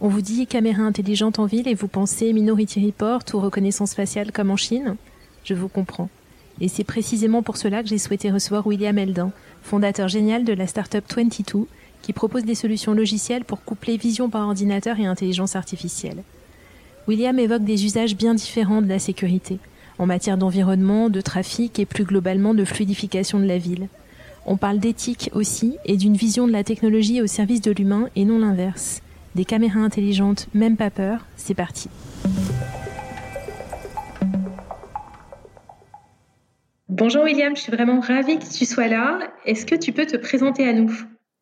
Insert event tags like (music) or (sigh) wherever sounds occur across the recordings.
On vous dit caméra intelligente en ville et vous pensez Minority Report ou reconnaissance faciale comme en Chine? Je vous comprends. Et c'est précisément pour cela que j'ai souhaité recevoir William Eldin, fondateur génial de la startup 22, qui propose des solutions logicielles pour coupler vision par ordinateur et intelligence artificielle. William évoque des usages bien différents de la sécurité, en matière d'environnement, de trafic et plus globalement de fluidification de la ville. On parle d'éthique aussi et d'une vision de la technologie au service de l'humain et non l'inverse. Des caméras intelligentes, même pas peur, c'est parti. Bonjour William, je suis vraiment ravie que tu sois là. Est-ce que tu peux te présenter à nous?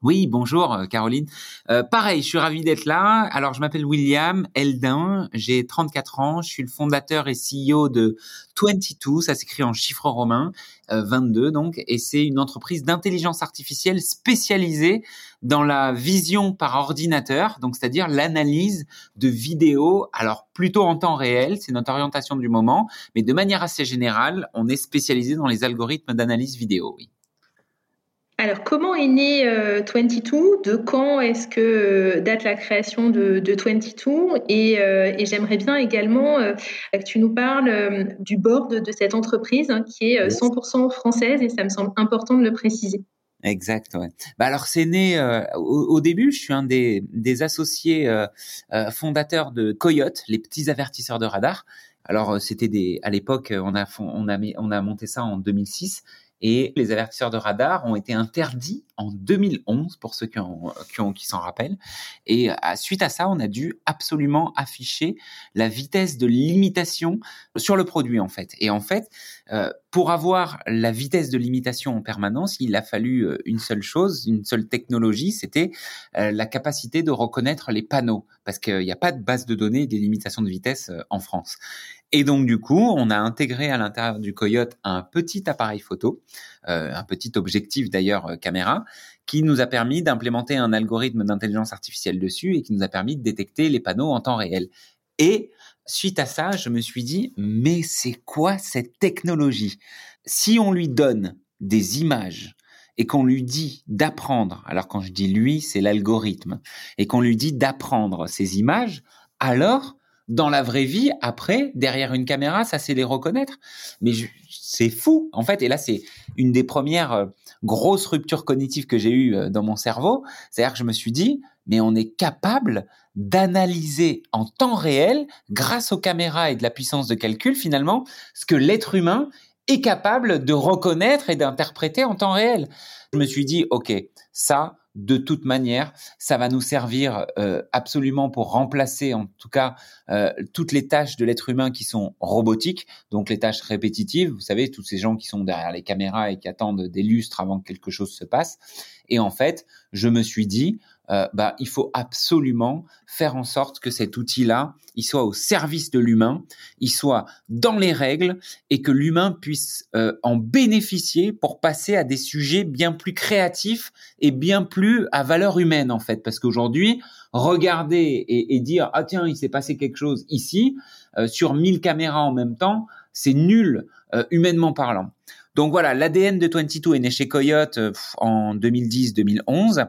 Oui, bonjour euh, Caroline. Euh, pareil, je suis ravi d'être là. Alors, je m'appelle William Eldin, j'ai 34 ans, je suis le fondateur et CEO de 22, ça s'écrit en chiffres romains, 22 euh, donc, et c'est une entreprise d'intelligence artificielle spécialisée dans la vision par ordinateur, donc c'est-à-dire l'analyse de vidéos, alors plutôt en temps réel, c'est notre orientation du moment, mais de manière assez générale, on est spécialisé dans les algorithmes d'analyse vidéo, oui. Alors, comment est né 22 euh, De quand est-ce que euh, date la création de, 22 et, euh, et j'aimerais bien également que tu nous parles du board de, cette entreprise hein, qui est 100% française et ça me semble important de le préciser. Exact. Ouais. Bah alors c'est né au, début. Je suis un des, des associés fondateurs de Coyote, les petits avertisseurs de radar. Alors c'était des à l'époque on a on a on a monté ça en 2006 et les avertisseurs de radar ont été interdits en 2011 pour ceux qui, qui, s'en rappellent. Et à, suite à ça, on a dû absolument afficher la vitesse de limitation sur le produit en fait. Et en fait, euh, pour avoir la vitesse de limitation en permanence, il a fallu euh, une seule chose, une seule technologie, c'était euh, la capacité de reconnaître les panneaux, parce qu'il n'y a pas de base de données des limitations de vitesse en France. Et donc du coup, on a intégré à l'intérieur du Coyote un petit appareil photo, euh, un petit objectif d'ailleurs euh, caméra, qui nous a permis d'implémenter un algorithme d'intelligence artificielle dessus et qui nous a permis de détecter les panneaux en temps réel. Et suite à ça, je me suis dit, mais c'est quoi cette technologie? Si on lui donne des images et qu'on lui dit d'apprendre, alors quand je dis lui, c'est l'algorithme, et qu'on lui dit d'apprendre ces images, alors dans la vraie vie, après, derrière une caméra, ça c'est les reconnaître. Mais c'est fou, en fait. Et là, c'est une des premières euh, grosses ruptures cognitives que j'ai eues euh, dans mon cerveau. C'est-à-dire que je me suis dit, mais on est capable d'analyser en temps réel, grâce aux caméras et de la puissance de calcul, finalement, ce que l'être humain est capable de reconnaître et d'interpréter en temps réel. Je me suis dit, OK, ça, de toute manière, ça va nous servir euh, absolument pour remplacer, en tout cas, euh, toutes les tâches de l'être humain qui sont robotiques, donc les tâches répétitives. Vous savez, tous ces gens qui sont derrière les caméras et qui attendent des lustres avant que quelque chose se passe. Et en fait, je me suis dit, euh, bah, il faut absolument faire en sorte que cet outil-là, il soit au service de l'humain, il soit dans les règles et que l'humain puisse euh, en bénéficier pour passer à des sujets bien plus créatifs et bien plus à valeur humaine en fait. Parce qu'aujourd'hui, regarder et, dire ah tiens il s'est passé quelque chose ici euh, sur 1000 caméras en même temps, c'est nul humainement parlant. Donc voilà, l'ADN de 22 est né chez Coyote en 2010-2011.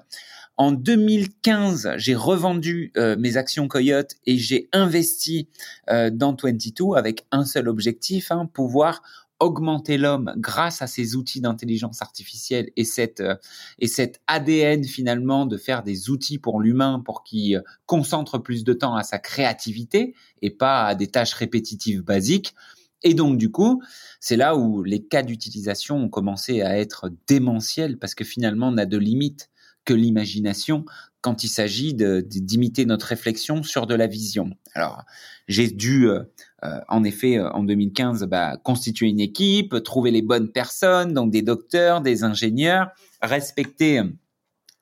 En 2015, j'ai revendu euh, mes actions Coyote et j'ai investi euh, dans 22 avec un seul objectif, hein, pouvoir augmenter l'homme grâce à ces outils d'intelligence artificielle et cette euh, et cet ADN finalement de faire des outils pour l'humain pour qu'il concentre plus de temps à sa créativité et pas à des tâches répétitives basiques. Et donc du coup, c'est là où les cas d'utilisation ont commencé à être démentiels parce que finalement on a de limites que l'imagination quand il s'agit d'imiter notre réflexion sur de la vision. Alors, j'ai dû, euh, euh, en effet, euh, en 2015, bah, constituer une équipe, trouver les bonnes personnes, donc des docteurs, des ingénieurs, respecter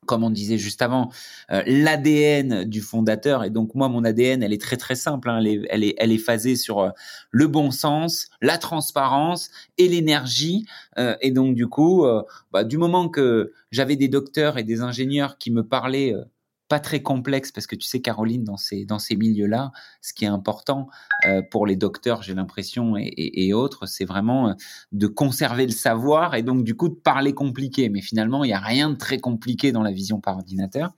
comme on disait juste avant, euh, l'ADN du fondateur. Et donc moi, mon ADN, elle est très très simple. Hein. Elle, est, elle, est, elle est phasée sur euh, le bon sens, la transparence et l'énergie. Euh, et donc du coup, bah, du moment que j'avais des docteurs et des ingénieurs qui me parlaient pas très complexe parce que tu sais Caroline dans ces dans ces milieux-là, ce qui est important euh, pour les docteurs, j'ai l'impression et, autres, c'est vraiment euh, de conserver le savoir et donc du coup de parler compliqué. Mais finalement, il y a rien de très compliqué dans la vision par ordinateur.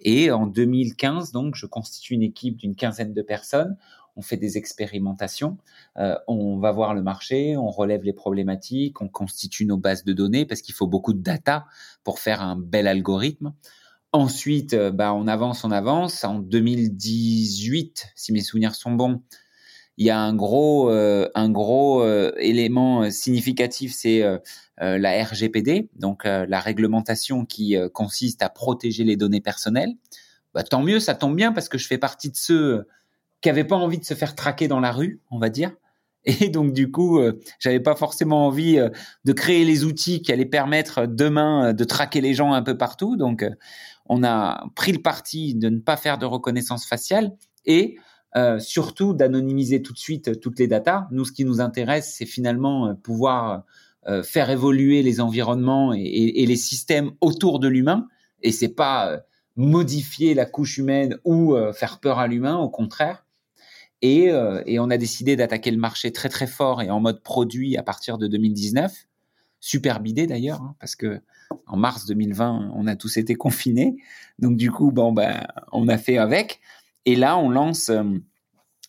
Et en 2015, donc, je constitue une équipe d'une quinzaine de personnes. On fait des expérimentations, euh, on va voir le marché, on relève les problématiques, on constitue nos bases de données parce qu'il faut beaucoup de data pour faire un bel algorithme. Ensuite, euh, bah, on avance, on avance. En 2018, si mes souvenirs sont bons, il y a un gros, euh, un gros euh, élément significatif, c'est la RGPD, donc la réglementation qui consiste à protéger les données personnelles. Bah, tant mieux, ça tombe bien parce que je fais partie de ceux qui n'avaient pas envie de se faire traquer dans la rue, on va dire. Et donc du coup, j'avais pas forcément envie de créer les outils qui allaient permettre demain de traquer les gens un peu partout. Donc on a pris le parti de ne pas faire de reconnaissance faciale et euh, surtout d'anonymiser tout de suite toutes les datas. Nous, ce qui nous intéresse, c'est finalement euh, pouvoir euh, faire évoluer les environnements et, les systèmes autour de l'humain. Et c'est pas modifier la couche humaine ou faire peur à l'humain, au contraire. Et, et on a décidé d'attaquer le marché très très fort et en mode produit à partir de 2019 superbe idée d'ailleurs, hein, parce que en mars 2020, on a tous été confinés. Donc du coup, bon, ben, on a fait avec. Et là, on lance, euh,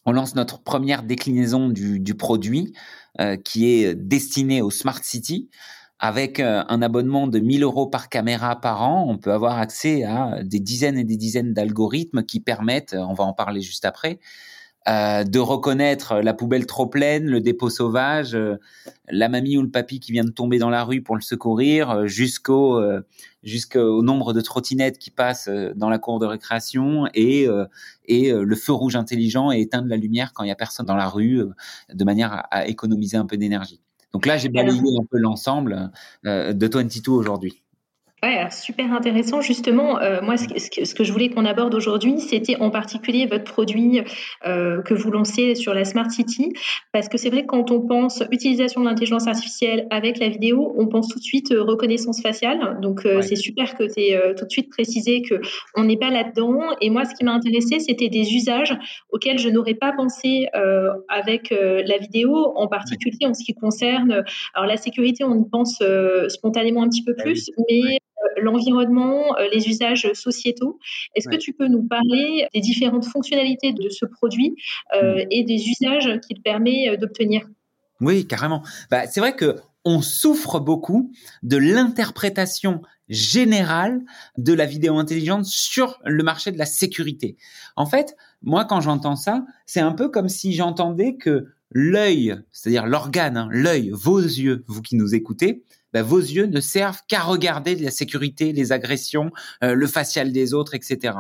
on lance notre première déclinaison du, du produit euh, qui est destiné au Smart City. Avec euh, un abonnement de 1000 euros par caméra par an, on peut avoir accès à des dizaines et des dizaines d'algorithmes qui permettent, on va en parler juste après, euh, de reconnaître la poubelle trop pleine, le dépôt sauvage, euh, la mamie ou le papy qui vient de tomber dans la rue pour le secourir, euh, jusqu'au jusqu'au nombre de trottinettes qui passent dans la cour de récréation et et le feu rouge intelligent et éteindre la lumière quand il y a personne dans la rue, de manière à, à économiser un peu d'énergie. Donc là, j'ai balayé un peu l'ensemble de 22 aujourd'hui. Ouais, super intéressant. Justement, euh, moi, ce que, ce que, je voulais qu'on aborde aujourd'hui, c'était en particulier votre produit euh, que vous lancez sur la Smart City, parce que c'est vrai que quand on pense utilisation de l'intelligence artificielle avec la vidéo, on pense tout de suite euh, reconnaissance faciale. Donc, euh, c'est super que tu aies euh, tout de suite précisé que on n'est pas là-dedans. Et moi, ce qui m'a intéressé, c'était des usages auxquels je n'aurais pas pensé avec la vidéo, en particulier en ce qui concerne. Alors, la sécurité, on y pense spontanément un petit peu plus, mais euh, l'environnement, euh, les usages sociétaux. Est-ce que tu peux nous parler des différentes fonctionnalités de ce produit euh, mm. et des usages qu'il permet d'obtenir? Oui, carrément. Bah, c'est vrai que on souffre beaucoup de l'interprétation générale de la vidéo intelligente sur le marché de la sécurité. En fait, moi, quand j'entends ça, c'est un peu comme si j'entendais que l'œil, c'est-à-dire l'organe, hein, l'œil, vos yeux, vous qui nous écoutez, bah, vos yeux ne servent qu'à regarder la sécurité, les agressions, euh, le facial des autres, etc.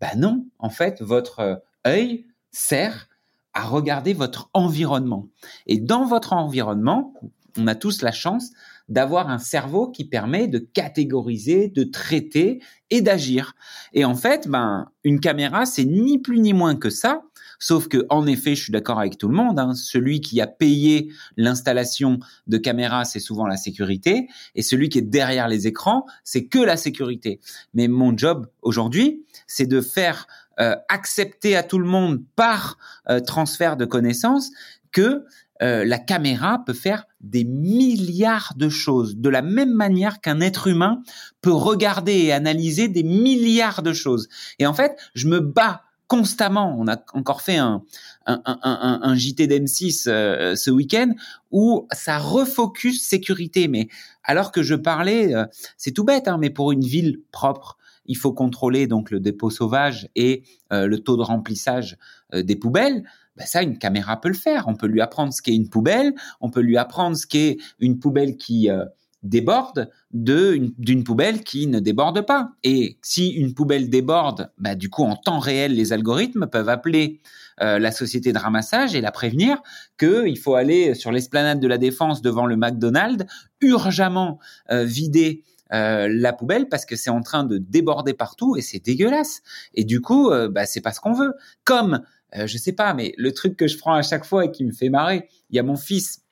Ben non, en fait, votre euh, œil sert à regarder votre environnement. Et dans votre environnement, on a tous la chance d'avoir un cerveau qui permet de catégoriser, de traiter et d'agir. Et en fait, ben, une caméra, c'est ni plus ni moins que ça. Sauf que, en effet, je suis d'accord avec tout le monde. Hein, celui qui a payé l'installation de caméras, c'est souvent la sécurité, et celui qui est derrière les écrans, c'est que la sécurité. Mais mon job aujourd'hui, c'est de faire euh, accepter à tout le monde par euh, transfert de connaissances que euh, la caméra peut faire des milliards de choses, de la même manière qu'un être humain peut regarder et analyser des milliards de choses. Et en fait, je me bats constamment. On a encore fait un, un, un, un JT d'M6 euh, ce week-end où ça refocus sécurité. Mais alors que je parlais, euh, c'est tout bête, hein, mais pour une ville propre, il faut contrôler donc le dépôt sauvage et euh, le taux de remplissage des poubelles. Ben ça, une caméra peut le faire. On peut lui apprendre ce qu'est une poubelle, on peut lui apprendre ce qu'est une poubelle qui déborde d'une poubelle qui ne déborde pas. Et si une poubelle déborde, bah, du coup, en temps réel, les algorithmes peuvent appeler euh, la société de ramassage et la prévenir qu'il faut aller sur l'esplanade de la Défense devant le McDonald's, urgemment euh, vider euh, la poubelle parce que c'est en train de déborder partout et c'est dégueulasse. Et du coup, euh, bah, c'est pas ce qu'on veut. Comme, euh, je sais pas, mais le truc que je prends à chaque fois et qui me fait marrer, il y a mon fils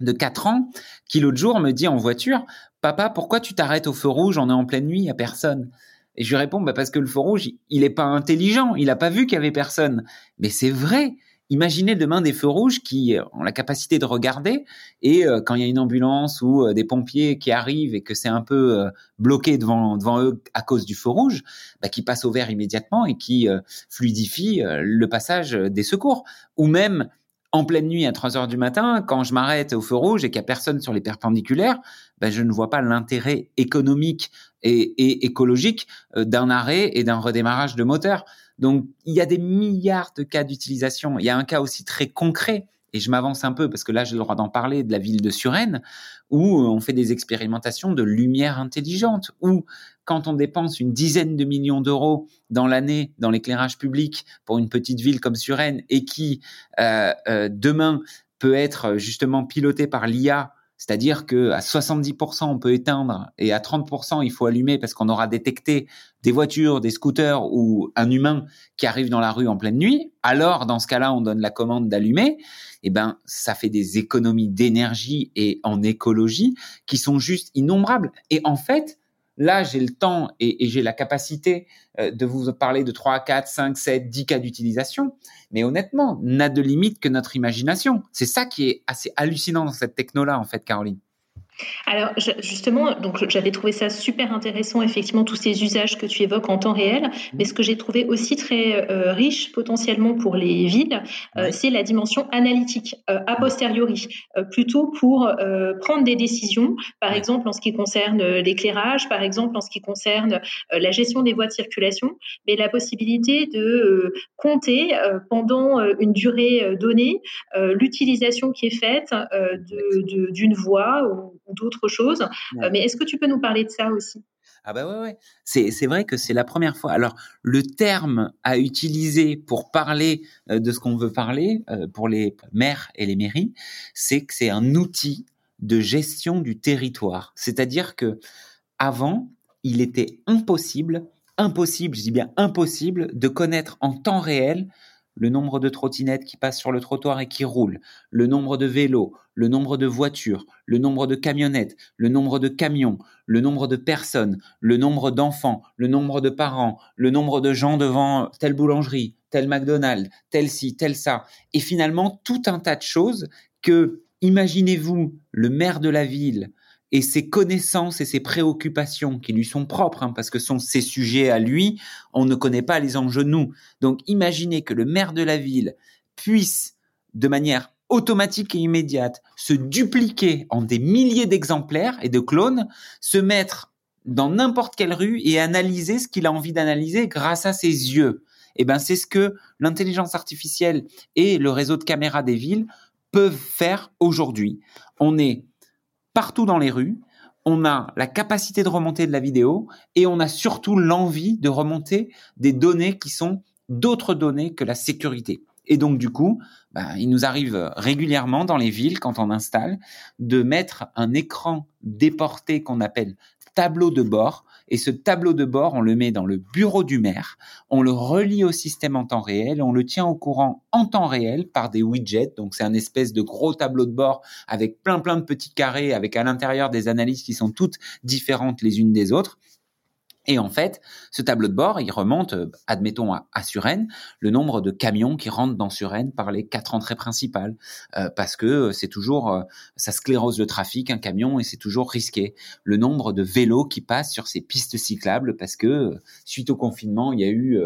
de 4 ans qui l'autre jour me dit en voiture, papa, pourquoi tu t'arrêtes au feu rouge On est en pleine nuit, il y a personne? Et je lui réponds, bah parce que le feu rouge, il est pas intelligent, il a pas vu qu'il y avait personne. Mais c'est vrai. Imaginez demain des feux rouges qui ont la capacité de regarder et euh, quand il y a une ambulance ou euh, des pompiers qui arrivent et que c'est un peu euh, bloqué devant devant eux à cause du feu rouge, bah, qui passent au vert immédiatement et qui fluidifient le passage des secours. Ou même en pleine nuit à 3 heures du matin, quand je m'arrête au feu rouge et qu'il y a personne sur les perpendiculaires, ben je ne vois pas l'intérêt économique et, et écologique d'un arrêt et d'un redémarrage de moteur. Donc, il y a des milliards de cas d'utilisation. Il y a un cas aussi très concret, et je m'avance un peu parce que là, j'ai le droit d'en parler, de la ville de Suresnes, où on fait des expérimentations de lumière intelligente, où quand on dépense une dizaine de millions d'euros dans l'année dans l'éclairage public pour une petite ville comme Suresnes, et qui, euh, euh, demain, peut être justement piloté par l'IA c'est-à-dire que à 70% on peut éteindre et à 30% il faut allumer parce qu'on aura détecté des voitures, des scooters ou un humain qui arrive dans la rue en pleine nuit. Alors dans ce cas-là, on donne la commande d'allumer. Eh ben, ça fait des économies d'énergie et en écologie qui sont juste innombrables. Et en fait, Là, j'ai le temps et, j'ai la capacité euh, de vous parler de 3, 4, 5, 7, 10 cas d'utilisation. Mais honnêtement, n'a de limite que notre imagination. C'est ça qui est assez hallucinant dans cette techno-là, en fait, Caroline. Alors justement, donc j'avais trouvé ça super intéressant, effectivement, tous ces usages que tu évoques en temps réel. Mais ce que j'ai trouvé aussi très euh, riche potentiellement pour les villes, euh, c'est la dimension analytique euh, a posteriori, plutôt pour prendre des décisions, par exemple en ce qui concerne l'éclairage, par exemple en ce qui concerne la gestion des voies de circulation, mais la possibilité de compter pendant une durée donnée l'utilisation qui est faite d'une voie ou d'autres choses. Euh, mais est-ce que tu peux nous parler de ça aussi? Ah bah ouais, ouais. C'est, vrai que c'est la première fois. Alors, le terme à utiliser pour parler euh, de ce qu'on veut parler, euh, pour les maires et les mairies, c'est que c'est un outil de gestion du territoire. C'est-à-dire que avant, il était impossible, impossible, je dis bien impossible, de connaître en temps réel le nombre de trottinettes qui passent sur le trottoir et qui roulent, le nombre de vélos, le nombre de voitures, le nombre de camionnettes, le nombre de camions, le nombre de personnes, le nombre d'enfants, le nombre de parents, le nombre de gens devant telle boulangerie, tel McDonald's, tel ci, tel ça. Et finalement, tout un tas de choses que, imaginez-vous, le maire de la ville, et ses connaissances et ses préoccupations qui lui sont propres, hein, parce que sont ses sujets à lui, on ne connaît pas les enjeux nous. Donc imaginez que le maire de la ville puisse, de manière automatique et immédiate, se dupliquer en des milliers d'exemplaires et de clones, se mettre dans n'importe quelle rue et analyser ce qu'il a envie d'analyser grâce à ses yeux. Et eh ben c'est ce que l'intelligence artificielle et le réseau de caméras des villes peuvent faire aujourd'hui. On est partout dans les rues. On a la capacité de remonter de la vidéo et on a surtout l'envie de remonter des données qui sont d'autres données que la sécurité. Et donc du coup, bah, il nous arrive régulièrement dans les villes, quand on installe, de mettre un écran déporté qu'on appelle tableau de bord et ce tableau de bord, on le met dans le bureau du maire, on le relie au système en temps réel, on le tient au courant en temps réel par des widgets. Donc c'est un espèce de gros tableau de bord avec plein plein de petits carrés, avec à l'intérieur des analyses qui sont toutes différentes les unes des autres. Et en fait, ce tableau de bord, il remonte, euh, admettons, à, à le nombre de camions qui rentrent dans Suresnes par les quatre entrées principales, euh, parce que euh, c'est toujours, ça sclérose le trafic, un camion, et c'est toujours risqué. Le nombre de vélos qui passent sur ces pistes cyclables, parce que suite au confinement, il y a eu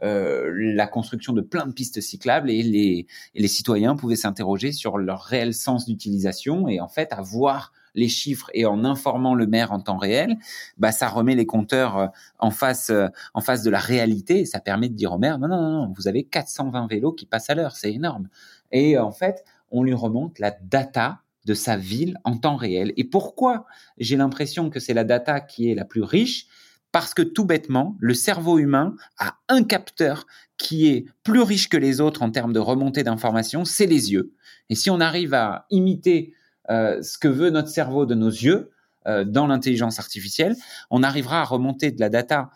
la construction de plein de pistes cyclables, et les, et les citoyens pouvaient s'interroger sur leur réel sens d'utilisation, et en fait, avoir les chiffres et en informant le maire en temps réel, bah ça remet les compteurs euh, en face euh, en face de la réalité et ça permet de dire au maire non non non, vous avez 420 vélos qui passent à l'heure, c'est énorme. Et en fait, on lui remonte la data de sa ville en temps réel. Et pourquoi j'ai l'impression que c'est la data qui est la plus riche? Parce que tout bêtement, le cerveau humain a un capteur qui est plus riche que les autres en termes de remontée d'informations, c'est les yeux. Et si on arrive à imiter euh, ce que veut notre cerveau de nos yeux, dans l'intelligence artificielle, on arrivera à remonter de la data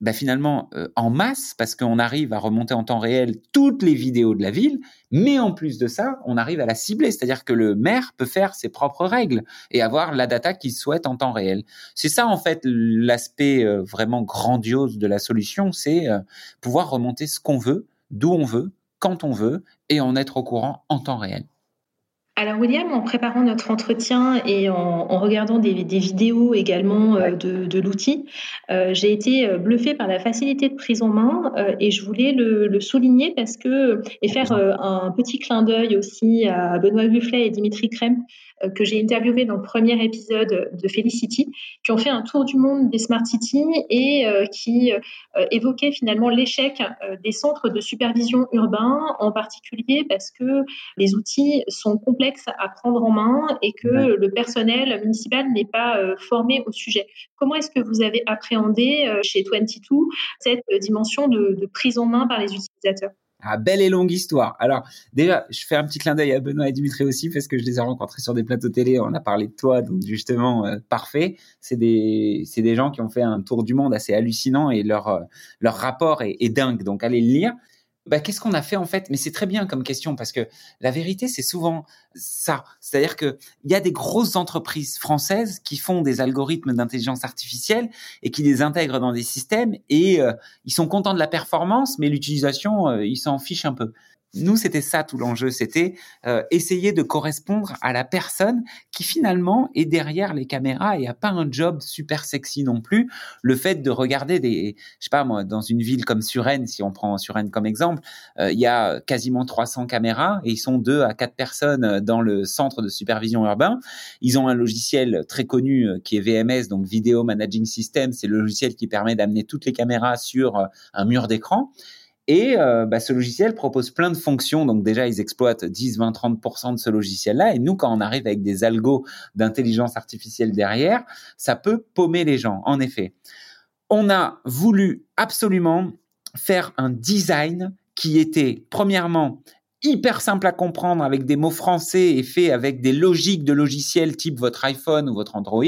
bah finalement euh, en masse parce qu'on arrive à remonter en temps réel toutes les vidéos de la ville, mais en plus de ça, on arrive à la cibler, c'est-à-dire que le maire peut faire ses propres règles et avoir la data qu'il souhaite en temps réel. C'est ça en fait l'aspect euh, vraiment grandiose de la solution, c'est euh, pouvoir remonter ce qu'on veut, d'où on veut, quand on veut et en être au courant en temps réel. Alors William, en préparant notre entretien et en, regardant des, vidéos également euh, de, l'outil, euh, j'ai été euh, bluffée par la facilité de prise en main et je voulais le, souligner parce que et faire un petit clin d'œil aussi à Benoît Bufflet et Dimitri Kremp que j'ai interviewé dans le premier épisode de Felicity, qui ont fait un tour du monde des smart cities et euh, qui euh, évoquaient finalement l'échec des centres de supervision urbains, en particulier parce que les outils sont complexes à prendre en main et que le personnel municipal n'est pas formé au sujet. Comment est-ce que vous avez appréhendé chez 22 cette dimension de prise en main par les utilisateurs? Ah, belle et longue histoire. Alors, déjà, je fais un petit clin d'œil à Benoît et Dimitri aussi, parce que je les ai rencontrés sur des plateaux télé, on a parlé de toi, donc justement, euh, parfait. C'est des, c'est des gens qui ont fait un tour du monde assez hallucinant et leur, euh, leur rapport est, est dingue. Donc, allez le lire bah, qu'est-ce qu'on a fait en fait? Mais c'est très bien comme question parce que la vérité, c'est souvent ça. C'est-à-dire que il y a des grosses entreprises françaises qui font des algorithmes d'intelligence artificielle et qui les intègrent dans des systèmes et euh, ils sont contents de la performance, mais l'utilisation, euh, ils s'en fichent un peu nous, c'était ça tout l'enjeu, c'était euh, essayer de correspondre à la personne qui finalement est derrière les caméras et a pas un job super sexy non plus. Le fait de regarder des, je sais pas moi, dans une ville comme Suresnes, si on prend Suresnes comme exemple, euh, il y a quasiment 300 caméras et ils sont deux à quatre personnes dans le centre de supervision urbain. Ils ont un logiciel très connu euh, qui est VMS, donc Video Managing System. C'est le logiciel qui permet d'amener toutes les caméras sur un mur d'écran. Et euh, bah, ce logiciel propose plein de fonctions. Donc déjà, ils exploitent 10, 20, 30% de ce logiciel-là. Et nous, quand on arrive avec des algos d'intelligence artificielle derrière, ça peut paumer les gens. En effet, on a voulu absolument faire un design qui était, premièrement, hyper simple à comprendre avec des mots français et fait avec des logiques de logiciels type votre iPhone ou votre Android.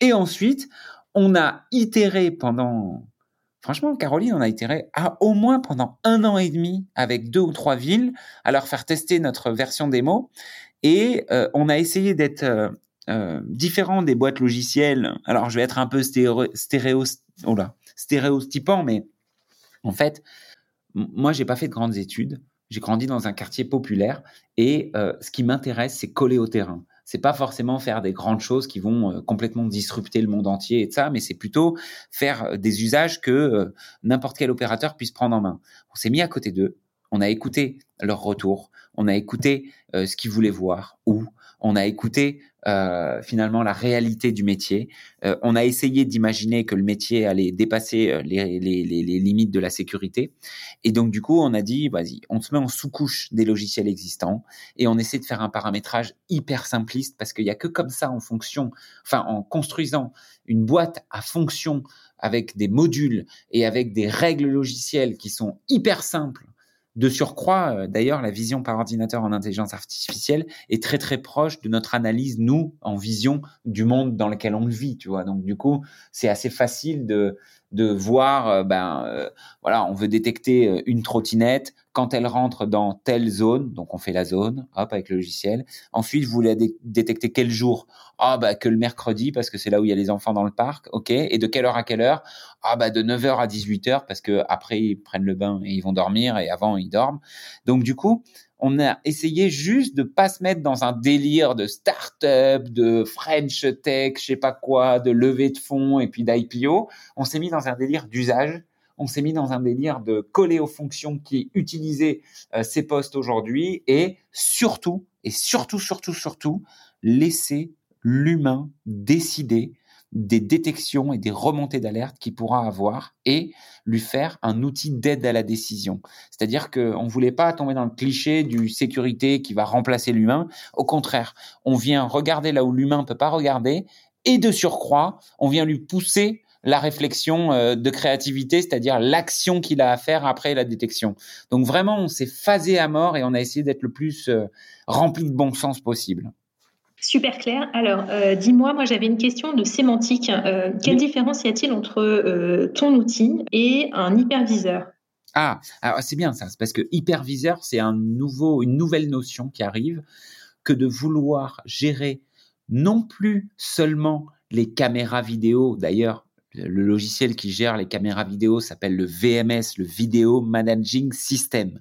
Et ensuite, on a itéré pendant Franchement, Caroline, on a itéré à au moins pendant un an et demi avec deux ou trois villes à leur faire tester notre version démo. Et euh, on a essayé d'être euh, euh, différent des boîtes logicielles. Alors, je vais être un peu stéréo, stéréo oh là, stéréotypant, mais en fait, moi, j'ai pas fait de grandes études. J'ai grandi dans un quartier populaire et ce qui m'intéresse, c'est coller au terrain c'est pas forcément faire des grandes choses qui vont euh, complètement disrupter le monde entier et ça, mais c'est plutôt faire euh, des usages que euh, n'importe quel opérateur puisse prendre en main. On s'est mis à côté d'eux, on a écouté leur retour, on a écouté ce qu'ils voulaient voir, où, on a écouté euh, finalement la réalité du métier. Euh, on a essayé d'imaginer que le métier allait dépasser euh, les, les, les, limites de la sécurité. Et donc du coup, on a dit, vas-y, on se met en sous-couche des logiciels existants et on essaie de faire un paramétrage hyper simpliste parce qu'il y a que comme ça, en fonction, enfin en construisant une boîte à fonction avec des modules et avec des règles logicielles qui sont hyper simples de surcroît, euh, d'ailleurs, la vision par ordinateur en intelligence artificielle est très très proche de notre analyse, nous, en vision du monde dans lequel on vit, tu vois. Donc du coup, c'est assez facile de de voir, euh, ben euh, voilà, on veut détecter une trottinette, quand elle rentre dans telle zone, donc on fait la zone, hop, avec le logiciel. Ensuite, vous voulez détecter quel jour? Ah, bah, que le mercredi, parce que c'est là où il y a les enfants dans le parc, ok. Et de quelle heure à quelle heure? Ah, bah, de 9h à 18h, parce que après, ils prennent le bain et ils vont dormir, et avant, ils dorment. Donc, du coup, on a essayé juste de pas se mettre dans un délire de start-up, de French tech, je sais pas quoi, de levée de fonds et puis d'IPO. On s'est mis dans un délire d'usage on s'est mis dans un délire de coller aux fonctions qui utilisaient euh, ces postes aujourd'hui et surtout, et surtout, surtout, surtout, laisser l'humain décider des détections et des remontées d'alerte qu'il pourra avoir et lui faire un outil d'aide à la décision. C'est-à-dire qu'on ne voulait pas tomber dans le cliché du sécurité qui va remplacer l'humain. Au contraire, on vient regarder là où l'humain ne peut pas regarder et de surcroît, on vient lui pousser la réflexion euh, de créativité, c'est-à-dire l'action qu'il a à faire après la détection. Donc vraiment, on s'est phasé à mort et on a essayé d'être le plus euh, rempli de bon sens possible. Super clair. Alors, dis-moi, moi, j'avais une question de sémantique. quelle différence y a-t-il entre ton outil et un hyperviseur? Ah, c'est bien ça, parce que hyperviseur, c'est un nouveau, une nouvelle notion qui arrive, que de vouloir gérer non plus seulement les caméras vidéo. D'ailleurs, le logiciel qui gère les caméras vidéo s'appelle le VMS, le Video Managing System.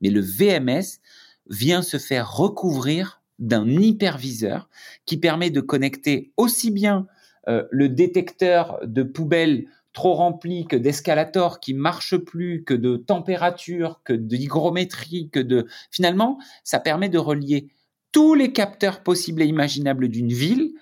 Mais le VMS vient se faire recouvrir d'un hyperviseur qui permet de connecter aussi bien euh, le détecteur de poubelle trop rempli, que d'escalators qui marchent plus, que de température, que d'hygrométrie, que de... Finalement, ça permet de relier tous les capteurs possibles et imaginables d'une ville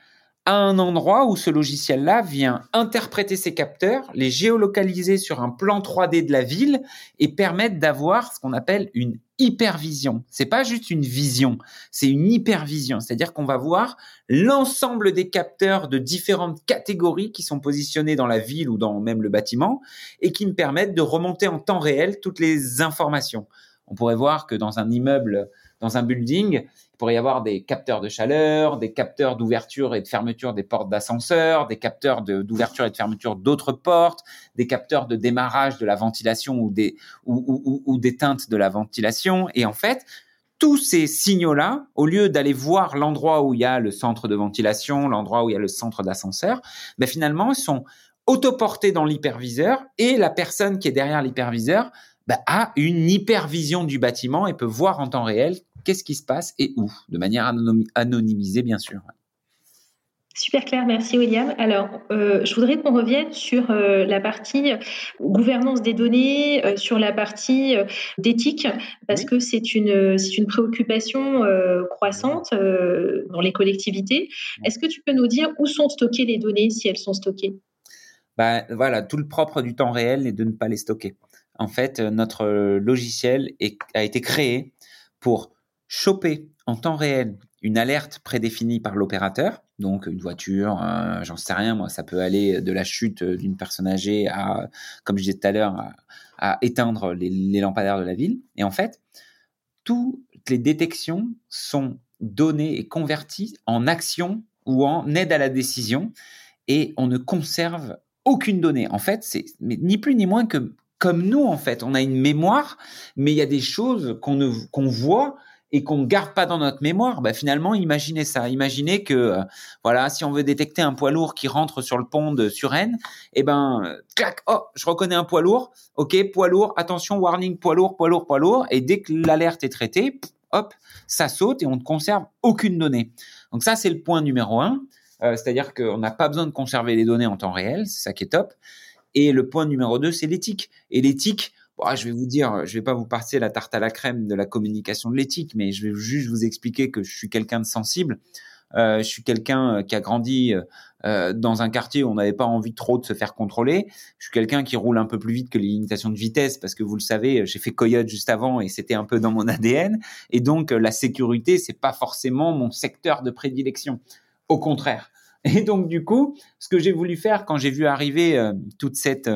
à un endroit où ce logiciel-là vient interpréter ces capteurs, les géolocaliser sur un plan 3D de la ville et permettre d'avoir ce qu'on appelle une hypervision. C'est pas juste une vision, c'est une hypervision. C'est-à-dire qu'on va voir l'ensemble des capteurs de différentes catégories qui sont positionnés dans la ville ou dans même le bâtiment et qui me permettent de remonter en temps réel toutes les informations. On pourrait voir que dans un immeuble, dans un building, il pourrait y avoir des capteurs de chaleur, des capteurs d'ouverture et de fermeture des portes d'ascenseur, des capteurs d'ouverture et de fermeture d'autres portes, des capteurs de démarrage de la ventilation ou des ou, ou, d'éteinte de la ventilation. Et en fait, tous ces signaux-là, au lieu d'aller voir l'endroit où il y a le centre de ventilation, l'endroit où il y a le centre d'ascenseur, ben finalement, ils sont autoportés dans l'hyperviseur et la personne qui est derrière l'hyperviseur ben, a une hypervision du bâtiment et peut voir en temps réel qu'est-ce qui se passe et où, de manière anonymisée, bien sûr. Super clair, merci William. Alors, euh, je voudrais qu'on revienne sur euh, la partie gouvernance des données, euh, sur la partie d'éthique, parce que c'est une, c'est une préoccupation croissante dans les collectivités. Est-ce que tu peux nous dire où sont stockées les données, si elles sont stockées? Ben, Voilà, tout le propre du temps réel est de ne pas les stocker. En fait, notre logiciel a été créé pour choper en temps réel une alerte prédéfinie par l'opérateur, donc une voiture, j'en sais rien, moi, ça peut aller de la chute d'une personne âgée à, comme je disais tout à l'heure, à, éteindre les, lampadaires de la ville. Et en fait, toutes les détections sont données et converties en action ou en aide à la décision, et on ne conserve aucune donnée. En fait, c'est ni plus ni moins que comme nous, en fait, on a une mémoire, mais il y a des choses qu'on qu'on voit et qu'on ne garde pas dans notre mémoire, bah finalement, imaginez ça. Imaginez que, euh, voilà, si on veut détecter un poids lourd qui rentre sur le pont de Suresnes, eh ben, clac, oh, je reconnais un poids lourd. Ok, poids lourd, attention, warning, poids lourd, poids lourd, poids lourd. Et dès que l'alerte est traitée, hop, ça saute et on ne conserve aucune donnée. Donc ça, c'est le point numéro un. Euh, c'est-à-dire qu'on n'a pas besoin de conserver les données en temps réel, c'est ça qui est top. Et le point numéro deux, c'est l'éthique. Et l'éthique, Bon, je vais vous dire, je vais pas vous passer la tarte à la crème de la communication de l'éthique, mais je vais juste vous expliquer que je suis quelqu'un de sensible. Euh, je suis quelqu'un euh, qui a grandi euh, dans un quartier où on n'avait pas envie trop de se faire contrôler. Je suis quelqu'un qui roule un peu plus vite que les limitations de vitesse parce que vous le savez, j'ai fait Coyote juste avant et c'était un peu dans mon (laughs) ADN. Et donc la sécurité, c'est pas forcément mon secteur de prédilection. Au contraire. Et donc du coup, ce que j'ai voulu faire quand j'ai vu arriver toute cette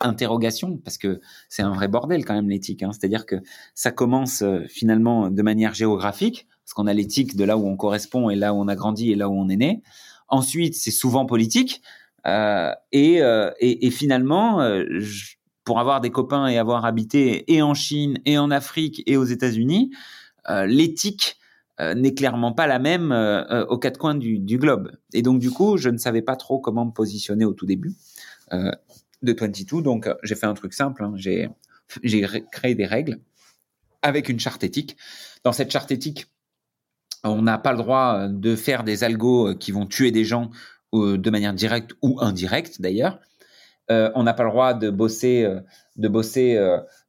interrogation, parce que c'est un vrai bordel quand même l'éthique. Hein. C'est-à-dire que ça commence euh, finalement de manière géographique, parce qu'on a l'éthique de là où on correspond et là où on a grandi et là où on est né. Ensuite, c'est souvent politique. Euh, et, euh, et, finalement, euh, pour avoir des copains et avoir habité et en Chine et en Afrique et aux États-Unis, euh, l'éthique n'est clairement pas la même aux quatre coins du, du, globe. Et donc du coup, je ne savais pas trop comment me positionner au tout début. Euh, de 22. Donc, euh, j'ai fait un truc simple. Hein. J'ai, créé des règles avec une charte éthique. Dans cette charte éthique, on n'a pas le droit euh, de faire des algos euh, qui vont tuer des gens de manière directe ou indirecte d'ailleurs. on n'a pas le droit de bosser, de bosser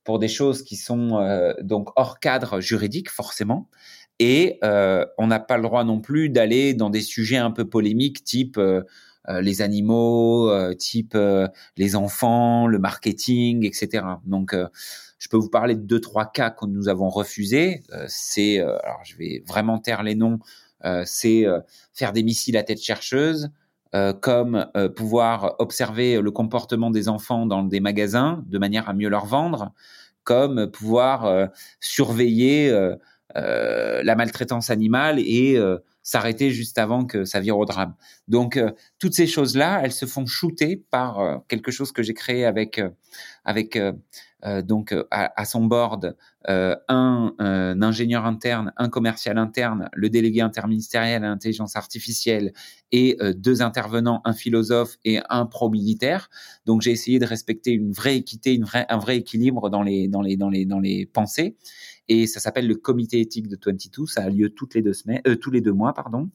pour des choses qui sont donc hors cadre juridique forcément. Et on n'a pas le droit non plus d'aller dans des sujets un peu polémiques type euh, les animaux, euh, type euh, les enfants, le marketing, etc. Donc, je peux vous parler de deux trois cas que nous avons refusés. c'est, alors je vais vraiment taire les noms. c'est faire des missiles à tête chercheuse, comme pouvoir observer le comportement des enfants dans des magasins de manière à mieux leur vendre, comme pouvoir surveiller la maltraitance animale et s'arrêter juste avant que ça vire au drame. Donc toutes ces choses-là, elles se font shooter par quelque chose que j'ai créé avec avec donc à, son board un, ingénieur interne, un commercial interne, le délégué interministériel à l'intelligence artificielle et deux intervenants, un philosophe et un pro militaire. Donc j'ai essayé de respecter une vraie équité, une vraie, un vrai équilibre dans les dans les dans les dans les pensées et ça s'appelle le comité éthique de 22. Ça a lieu toutes les deux semaines, euh, tous les deux mois, pardon.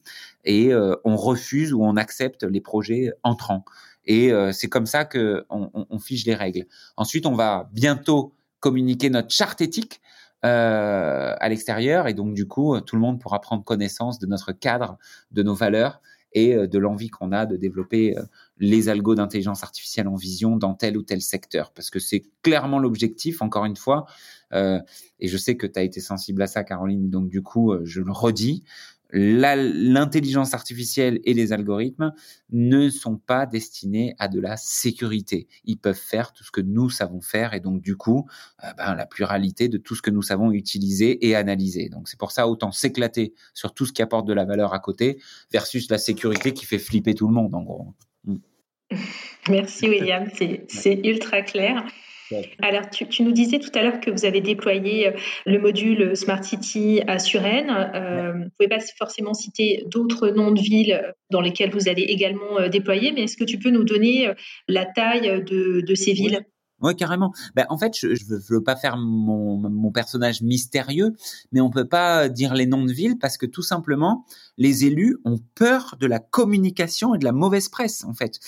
Et euh, on refuse ou on accepte les projets entrants. Et euh, c'est comme ça que on, on, fiche les règles. Ensuite, on va bientôt communiquer notre charte éthique euh, à l'extérieur, et donc du coup, tout le monde pourra prendre connaissance de notre cadre, de nos valeurs et de l'envie qu'on a de développer les algos d'intelligence artificielle en vision dans tel ou tel secteur. Parce que c'est clairement l'objectif, encore une fois, euh, et je sais que tu as été sensible à ça, Caroline, donc du coup, euh, je le redis. L'intelligence artificielle et les algorithmes ne sont pas destinés à de la sécurité. Ils peuvent faire tout ce que nous savons faire et donc du coup, euh, ben, la pluralité de tout ce que nous savons utiliser et analyser. Donc c'est pour ça autant s'éclater sur tout ce qui apporte de la valeur à côté versus la sécurité qui fait flipper tout le monde en gros. Mm. (laughs) Merci William, c'est ultra clair. Alors, tu, nous disais tout à l'heure que vous avez déployé euh, le module Smart City à Suresnes. Euh, vous ne pouvez pas forcément citer d'autres noms de villes dans lesquelles vous allez également euh, déployer, mais est-ce que tu peux nous donner la taille de, ces villes? Oui, carrément. Ben, en fait, je ne veux, veux, pas faire mon, mon, personnage mystérieux, mais on peut pas dire les noms de villes parce que tout simplement, les élus ont peur de la communication et de la mauvaise presse, en fait.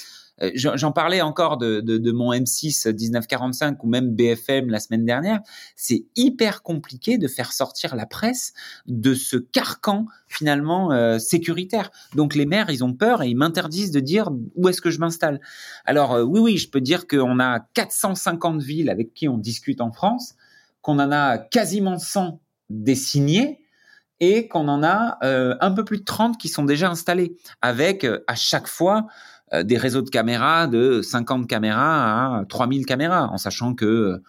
Euh, j'en parlais encore de, mon M6 1945 ou même BFM la semaine dernière. C'est hyper compliqué de faire sortir la presse de ce carcan finalement euh, sécuritaire. Donc les maires, ils ont peur et ils m'interdisent de dire où est-ce que je m'installe. Alors euh, oui, oui, je peux dire qu'on a 450 villes avec qui on discute en France, qu'on en a quasiment 100 des signés et qu'on en a un peu plus de 30 qui sont déjà installés avec à chaque fois euh, des réseaux de caméras de 50 caméras à 3000 caméras, en sachant que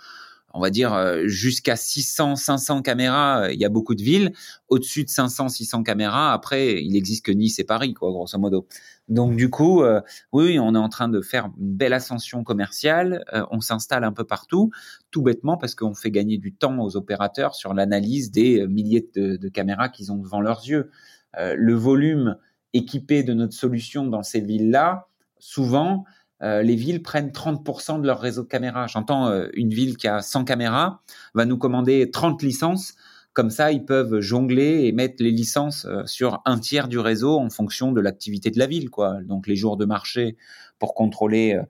on va dire euh, jusqu'à 600, 500 caméras, euh, il y a beaucoup de villes. Au-dessus de 500, 600 caméras, après, il n'existe que Nice et Paris, quoi, grosso modo. Donc du coup, oui, on est en train de faire une belle ascension commerciale. on s'installe un peu partout, tout bêtement parce qu'on fait gagner du temps aux opérateurs sur l'analyse des milliers de, caméras qu'ils ont devant leurs yeux. le volume équipés de notre solution dans ces villes-là, souvent, euh, les villes prennent 30% de leur réseau de caméras. J'entends euh, une ville qui a 100 caméras va nous commander 30 licences comme ça, ils peuvent jongler et mettre les licences euh, sur un tiers du réseau en fonction de l'activité de la ville, quoi. Donc les jours de marché pour contrôler euh,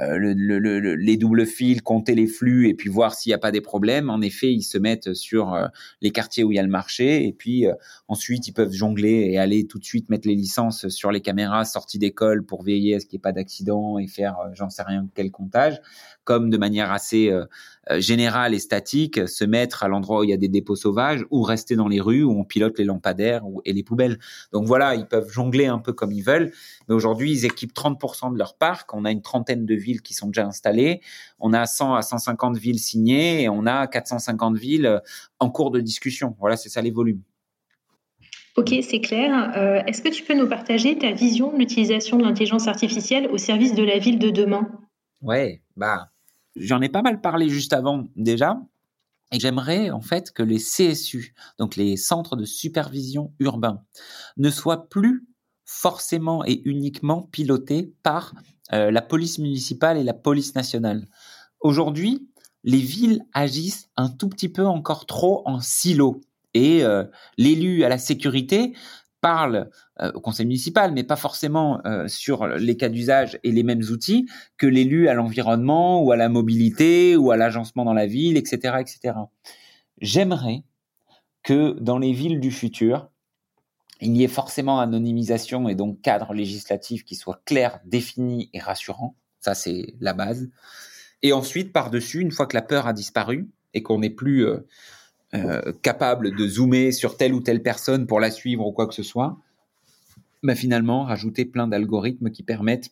euh, le, les doubles fils, compter les flux et puis voir s'il n'y a pas des problèmes. En effet, ils se mettent sur les quartiers où il y a le marché et puis ensuite ils peuvent jongler et aller tout de suite mettre les licences sur les caméras sorties d'école pour veiller à ce qu'il n'y ait pas d'accident et faire j'en sais rien quel comptage comme de manière assez euh, euh, générale et statique, se mettre à l'endroit où il y a des dépôts sauvages ou rester dans les rues où on pilote les lampadaires et les poubelles. Donc voilà, ils peuvent jongler un peu comme ils veulent. Mais aujourd'hui, ils équipent 30% de leur parc. On a une trentaine de villes qui sont déjà installées. On a 100 à 150 villes signées et on a 450 villes euh, en cours de discussion. Voilà, c'est ça les volumes. Ok, c'est clair. Est-ce que tu peux nous partager ta vision de l'utilisation de l'intelligence artificielle au service de la ville de demain? Ouais, bah J'en ai pas mal parlé juste avant déjà. Et j'aimerais en fait que les CSU, donc les centres de supervision urbains, ne soient plus forcément et uniquement pilotés par euh, la police municipale et la police nationale. Aujourd'hui, les villes agissent un tout petit peu encore trop en silo. Et euh, l'élu à la sécurité parle euh, au conseil municipal, mais pas forcément euh, sur les cas d'usage et les mêmes outils que l'élu à l'environnement ou à la mobilité ou à l'agencement dans la ville, etc., etc. J'aimerais que dans les villes du futur, il y ait forcément anonymisation et donc cadre législatif qui soit clair, défini et rassurant. Ça, c'est la base. Et ensuite, par-dessus, une fois que la peur a disparu et qu'on n'est plus euh, euh, capable de zoomer sur telle ou telle personne pour la suivre ou quoi que ce soit, bah finalement rajouter plein d'algorithmes qui permettent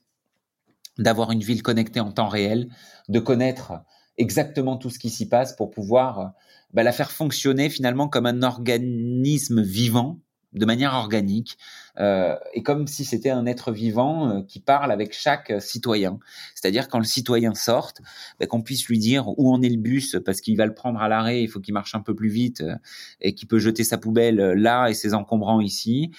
d'avoir une ville connectée en temps réel, de connaître exactement tout ce qui s'y passe pour pouvoir bah, la faire fonctionner finalement comme un organisme vivant de manière organique, euh, et comme si c'était un être vivant euh, qui parle avec chaque citoyen. C'est-à-dire quand le citoyen sort, ben, qu'on puisse lui dire où en est le bus parce qu'il va le prendre à l'arrêt, il faut qu'il marche un peu plus vite euh, et qu'il peut jeter sa poubelle là et ses encombrants ici.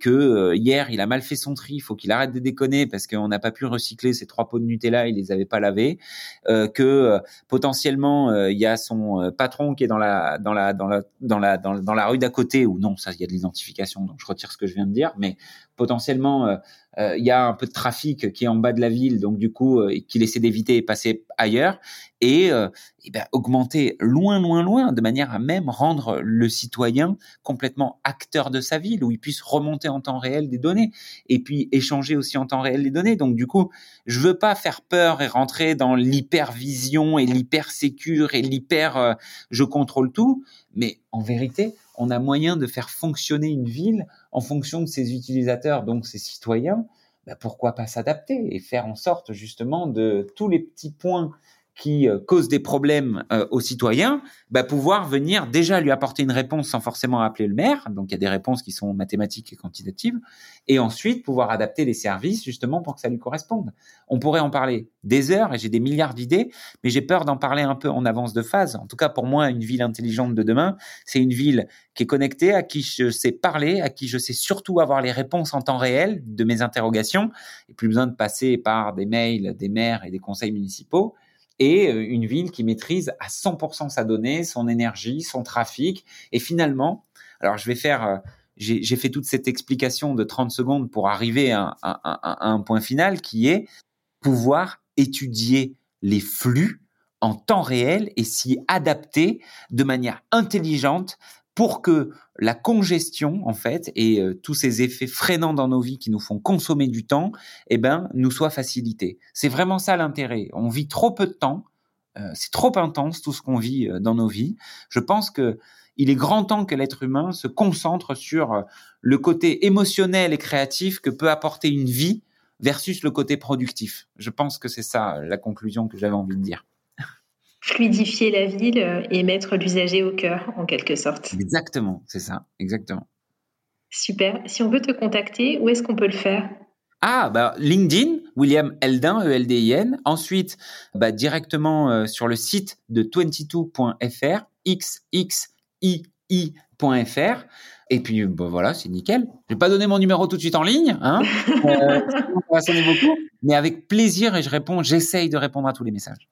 que hier il a mal fait son tri, il faut qu'il arrête de déconner parce qu'on n'a pas pu recycler ces trois pots de Nutella, il les avait pas lavés. que potentiellement il y a son patron qui est dans la dans la dans la dans la dans la rue d'à côté ou non ça il y a de l'identification donc je retire ce que je viens de dire mais potentiellement euh, euh, il y a un peu de trafic qui est en bas de la ville, donc du coup euh, qu'il essaie d'éviter et passer ailleurs, et, ben, augmenter loin, loin, loin, de manière à même rendre le citoyen complètement acteur de sa ville, où il puisse remonter en temps réel des données, et puis échanger aussi en temps réel les données. Donc du coup, je veux pas faire peur et rentrer dans l'hypervision et l'hyper sécure et l'hyper je contrôle tout, mais en vérité, on a moyen de faire fonctionner une ville en fonction de ses utilisateurs, donc ses citoyens. Bah, pourquoi pas s'adapter et faire en sorte justement de tous les petits points qui euh, cause des problèmes euh, aux citoyens, bah, pouvoir venir déjà lui apporter une réponse sans forcément appeler le maire. Donc il y a des réponses qui sont mathématiques et quantitatives, et ensuite pouvoir adapter les services justement pour que ça lui corresponde. On pourrait en parler des heures et j'ai des milliards d'idées, mais j'ai peur d'en parler un peu en avance de phase. En tout cas pour moi, une ville intelligente de demain, c'est une ville qui est connectée, à qui je sais parler, à qui je sais surtout avoir les réponses en temps réel de mes interrogations, et plus besoin de passer par des mails des maires et des conseils municipaux et euh, une ville qui maîtrise à 100% sa donnée, son énergie, son trafic. Et finalement, alors je vais faire, euh, j'ai fait toute cette explication de 30 secondes pour arriver à, un point final qui est pouvoir étudier les flux en temps réel et s'y adapter de manière intelligente pour que la congestion, en fait, et euh, tous ces effets freinants dans nos vies qui nous font consommer du temps, eh ben, nous soient facilités. C'est vraiment ça l'intérêt. On vit trop peu de temps. Euh, c'est trop intense tout ce qu'on vit euh, dans nos vies. Je pense que il est grand temps que l'être humain se concentre sur le côté émotionnel et créatif que peut apporter une vie versus le côté productif. Je pense que c'est ça la conclusion que j'avais envie de dire fluidifier la ville euh, et mettre l'usager au cœur, en quelque sorte. Exactement, c'est ça, exactement. Super. Si on veut te contacter, où est-ce qu'on peut le faire? Ah, bah, LinkedIn, William Eldin, E-L-D-I-N. Ensuite, bah, directement euh, sur le site de 22.fr, xxii.fr. Et puis, bah, voilà, c'est nickel. Je vais pas donner mon numéro tout de suite en ligne, hein. (laughs) Euh, beaucoup, mais avec plaisir et je réponds, j'essaye de répondre à tous les messages.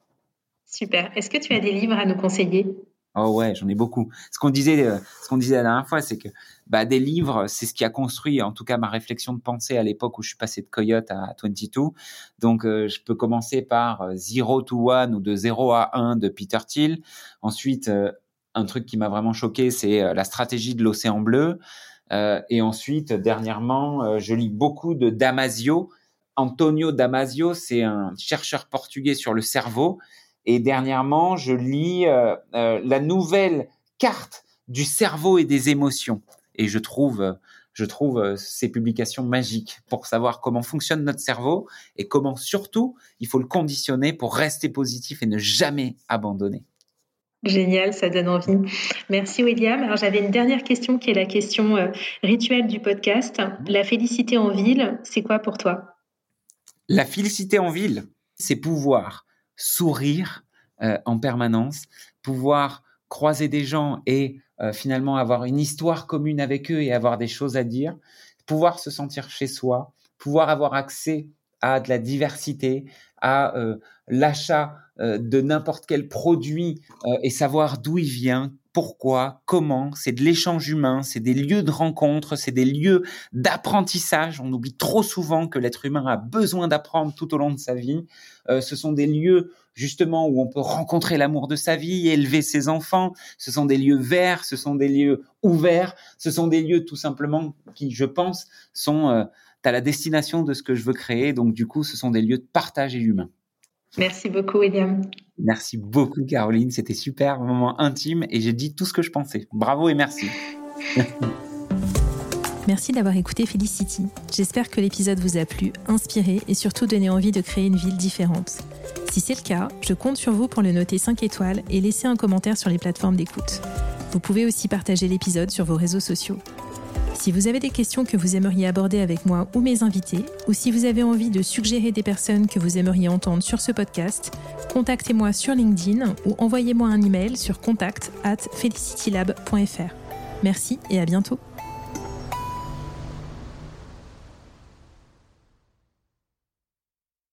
Super. Est-ce que tu as des livres à nous conseiller? Oh ouais, j'en ai beaucoup. Ce qu'on disait, euh, ce qu'on disait la dernière fois, c'est que bah, des livres, c'est ce qui a construit, en tout cas, ma réflexion de pensée à l'époque où je suis passé de Coyote à 22. Donc, euh, je peux commencer par euh, Zero to One ou de 0 à 1 de Peter Thiel. Ensuite, un truc qui m'a vraiment choqué, c'est la stratégie de l'océan bleu. et ensuite, dernièrement, je lis beaucoup de Damasio. Antonio Damasio, c'est un chercheur portugais sur le cerveau et dernièrement, je lis euh, euh, la nouvelle carte du cerveau et des émotions. Et je trouve, je trouve euh, ces publications magiques pour savoir comment fonctionne notre cerveau et comment surtout il faut le conditionner pour rester positif et ne jamais abandonner. Génial, ça donne envie. Merci William. Alors j'avais une dernière question qui est la question rituelle du podcast. La félicité en ville, c'est quoi pour toi? La félicité en ville, c'est pouvoir sourire euh, en permanence, pouvoir croiser des gens et euh, finalement avoir une histoire commune avec eux et avoir des choses à dire, pouvoir se sentir chez soi, pouvoir avoir accès à de la diversité, à euh, l'achat de n'importe quel produit et savoir d'où il vient, pourquoi, comment, c'est de l'échange humain, c'est des lieux de rencontre, c'est des lieux d'apprentissage. On oublie trop souvent que l'être humain a besoin d'apprendre tout au long de sa vie. Euh, ce sont des lieux justement où on peut rencontrer l'amour de sa vie, élever ses enfants. Ce sont des lieux verts, ce sont des lieux ouverts, ce sont des lieux tout simplement qui, je pense, sont euh, à la destination de ce que je veux créer. Donc du coup, ce sont des lieux de partage et humain. Merci beaucoup, William. Merci beaucoup, Caroline. C'était super, un moment intime et j'ai dit tout ce que je pensais. Bravo et merci. (laughs) Merci d'avoir écouté Felicity. J'espère que l'épisode vous a plu, inspiré et surtout donné envie de créer une ville différente. Si c'est le cas, je compte sur vous pour le noter 5 étoiles et laisser un commentaire sur les plateformes d'écoute. Vous pouvez aussi partager l'épisode sur vos réseaux sociaux. Si vous avez des questions que vous aimeriez aborder avec moi ou mes invités, ou si vous avez envie de suggérer des personnes que vous aimeriez entendre sur ce podcast, contactez-moi sur LinkedIn ou envoyez-moi un email sur contact at felicitylab.fr. Merci et à bientôt.